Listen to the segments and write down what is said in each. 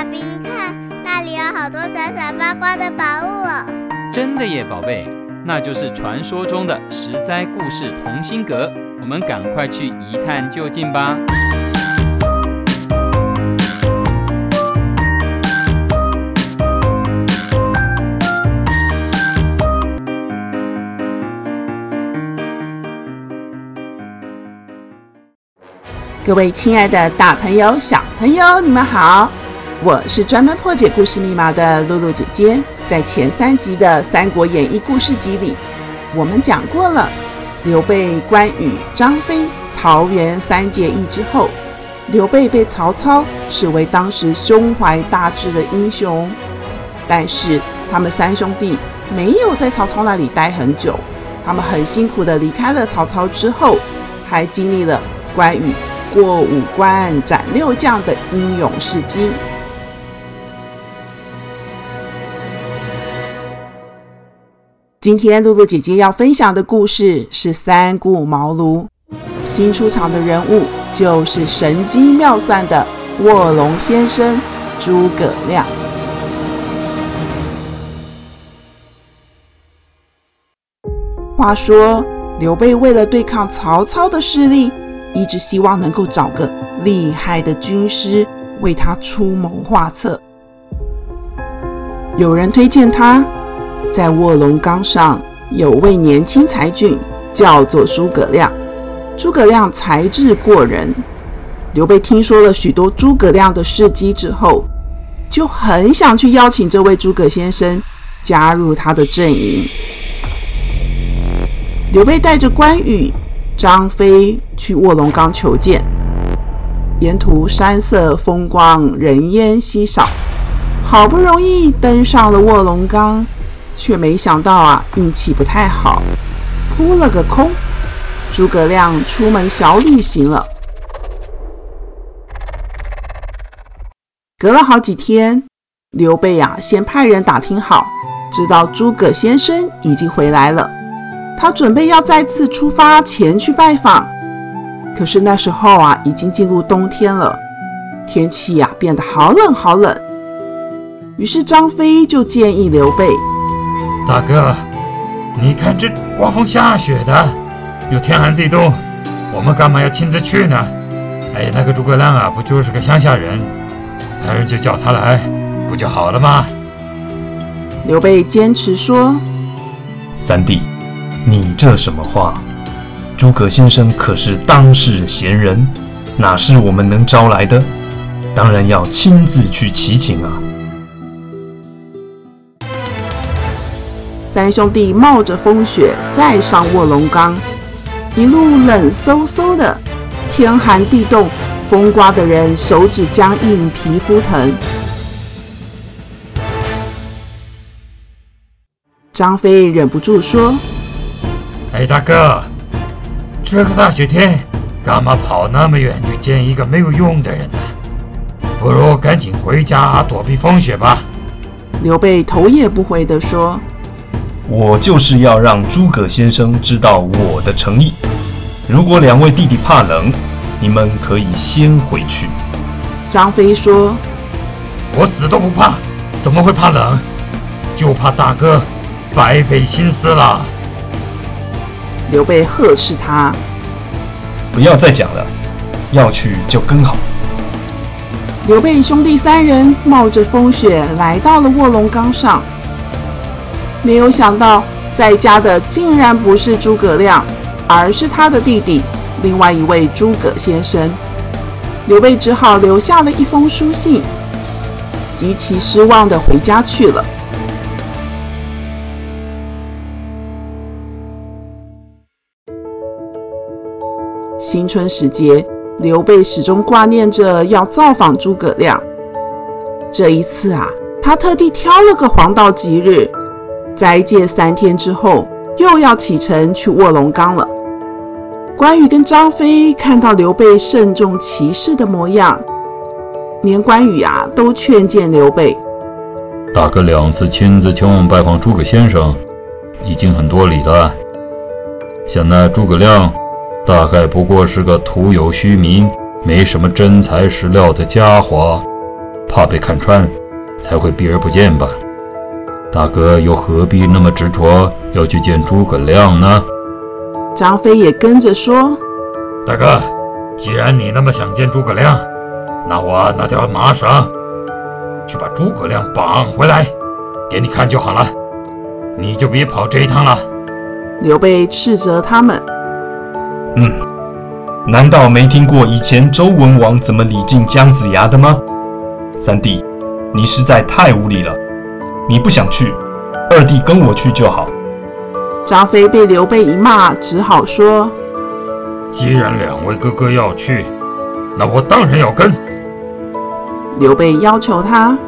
爸比，你看那里有好多闪闪发光的宝物哦！真的耶，宝贝，那就是传说中的十灾故事同心阁。我们赶快去一探究竟吧！各位亲爱的大朋友、小朋友，你们好！我是专门破解故事密码的露露姐姐。在前三集的《三国演义》故事集里，我们讲过了刘备、关羽、张飞桃园三结义之后，刘备被曹操视为当时胸怀大志的英雄。但是他们三兄弟没有在曹操那里待很久，他们很辛苦地离开了曹操之后，还经历了关羽过五关斩六将的英勇事迹。今天露露姐姐要分享的故事是三顾茅庐，新出场的人物就是神机妙算的卧龙先生诸葛亮。话说刘备为了对抗曹操的势力，一直希望能够找个厉害的军师为他出谋划策。有人推荐他，在卧龙岗上有位年轻才俊，叫做诸葛亮。诸葛亮才智过人。刘备听说了许多诸葛亮的事迹之后，就很想去邀请这位诸葛先生加入他的阵营。刘备带着关羽。张飞去卧龙岗求见，沿途山色风光，人烟稀少，好不容易登上了卧龙岗，却没想到啊，运气不太好，扑了个空。诸葛亮出门小旅行了。隔了好几天，刘备呀、先派人打听好，知道诸葛先生已经回来了。他准备要再次出发前去拜访，可是那时候啊，已经进入冬天了，天气呀、变得好冷好冷。于是张飞就建议刘备：“大哥，你看这刮风下雪的，又天寒地冻，我们干嘛要亲自去呢？哎，那个诸葛亮啊，不就是个乡下人，派人就叫他来，不就好了吗？”刘备坚持说：“三弟。”你这什么话？诸葛先生可是当世贤人，哪是我们能招来的？当然要亲自去祈请啊！三兄弟冒着风雪再上卧龙岗，一路冷飕飕的，天寒地冻，风刮的人手指僵硬，皮肤疼。张飞忍不住说。哎，大哥，这个大雪天，干嘛跑那么远去见一个没有用的人呢？不如赶紧回家躲避风雪吧。刘备头也不回地说：“我就是要让诸葛先生知道我的诚意。如果两位弟弟怕冷，你们可以先回去。”张飞说：“我死都不怕，怎么会怕冷？就怕大哥白费心思了。”刘备呵斥他：“不要再讲了，要去就跟好。”刘备兄弟三人冒着风雪来到了卧龙岗上，没有想到在家的竟然不是诸葛亮，而是他的弟弟，另外一位诸葛先生。刘备只好留下了一封书信，极其失望地回家去了。新春时节，刘备始终挂念着要造访诸葛亮。这一次啊，他特地挑了个黄道吉日，斋戒三天之后，又要启程去卧龙岗了。关羽跟张飞看到刘备慎重其事的模样，连关羽啊都劝谏刘备：“大哥两次亲自前往拜访诸葛先生，已经很多礼了。想那诸葛亮。”大概不过是个徒有虚名、没什么真材实料的家伙，怕被看穿，才会避而不见吧？大哥又何必那么执着要去见诸葛亮呢？张飞也跟着说：“大哥，既然你那么想见诸葛亮，那我拿条麻绳去把诸葛亮绑回来，给你看就好了。你就别跑这一趟了。”刘备斥责他们：“嗯，难道没听过以前周文王怎么礼敬姜子牙的吗？三弟，你实在太无礼了。你不想去，二弟跟我去就好。”张飞被刘备一骂，只好说：“既然两位哥哥要去，那我当然要跟。”刘备要求他：“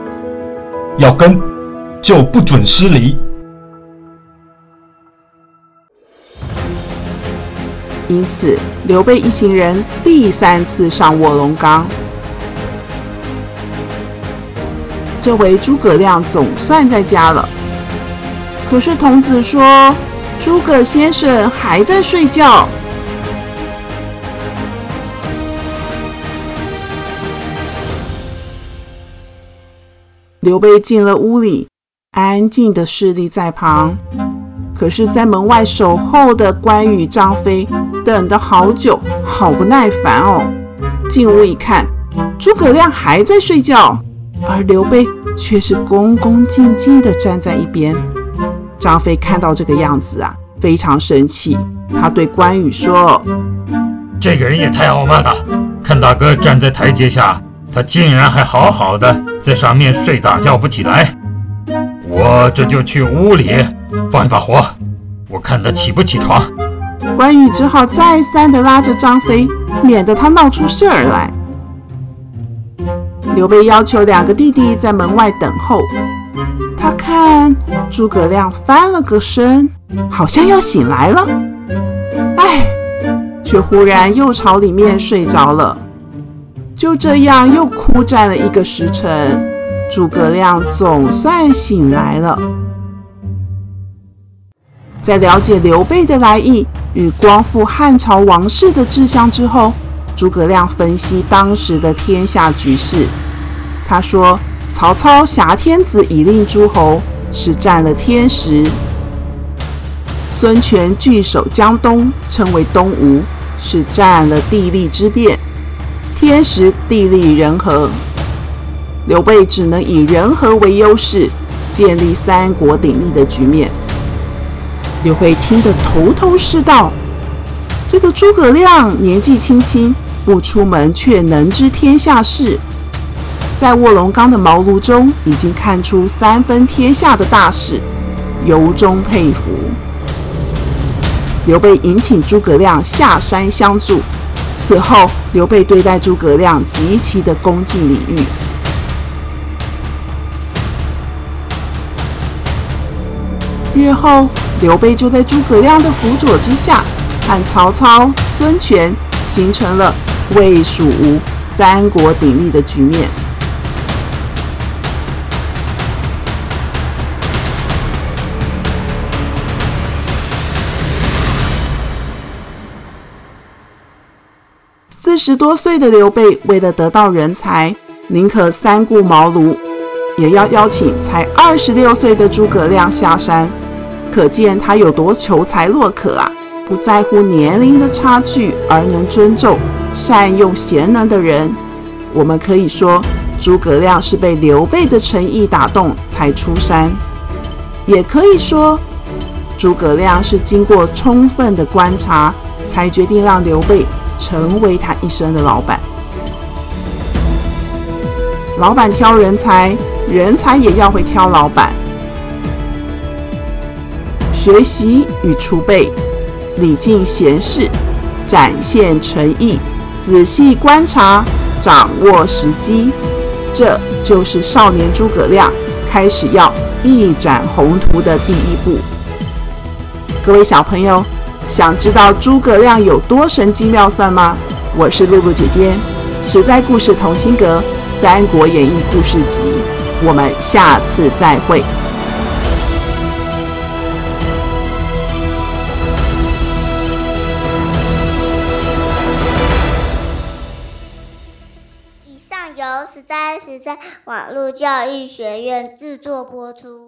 要跟，就不准失礼。”因此，刘备一行人第三次上卧龙岗。这回诸葛亮总算在家了。可是童子说，诸葛先生还在睡觉。刘备进了屋里，安静的侍立在旁。可是，在门外守候的关羽、张飞等得好久，好不耐烦哦。进屋一看，诸葛亮还在睡觉，而刘备却是恭恭敬敬地站在一边。张飞看到这个样子啊，非常生气。他对关羽说：“这个人也太傲慢了！看大哥站在台阶下，他竟然还好好的在上面睡大觉不起来。我这就去屋里放一把火，我看他起不起床。”关羽只好再三地拉着张飞，免得他闹出事儿来。刘备要求两个弟弟在门外等候。他看诸葛亮翻了个身，好像要醒来了，哎，却忽然又朝里面睡着了。就这样又哭战了一个时辰，诸葛亮总算醒来了。在了解刘备的来意与光复汉朝王室的志向之后，诸葛亮分析当时的天下局势，他说。曹操挟天子以令诸侯，是占了天时；孙权据守江东，称为东吴，是占了地利之便。天时地利人和，刘备只能以人和为优势，建立三国鼎立的局面。刘备听得头头是道，这个诸葛亮年纪轻轻，不出门却能知天下事。在卧龙岗的茅庐中，已经看出三分天下的大势，由衷佩服。刘备迎请诸葛亮下山相助。此后，刘备对待诸葛亮极其的恭敬礼遇。日后，刘备就在诸葛亮的辅佐之下，和曹操、孙权形成了魏、蜀、吴三国鼎立的局面。四十多岁的刘备，为了得到人才，宁可三顾茅庐，也要邀请才二十六岁的诸葛亮下山，可见他有多求才若渴啊！不在乎年龄的差距，而能尊重、善用贤能的人。我们可以说，诸葛亮是被刘备的诚意打动才出山，也可以说，诸葛亮是经过充分的观察，才决定让刘备。成为他一生的老板。老板挑人才，人才也要会挑老板。学习与储备，礼敬贤士，展现诚意，仔细观察，掌握时机，这就是少年诸葛亮开始要一展宏图的第一步。各位小朋友。想知道诸葛亮有多神机妙算吗？我是露露姐姐，实在故事同心阁《三国演义》故事集，我们下次再会。是在网络教育学院制作播出。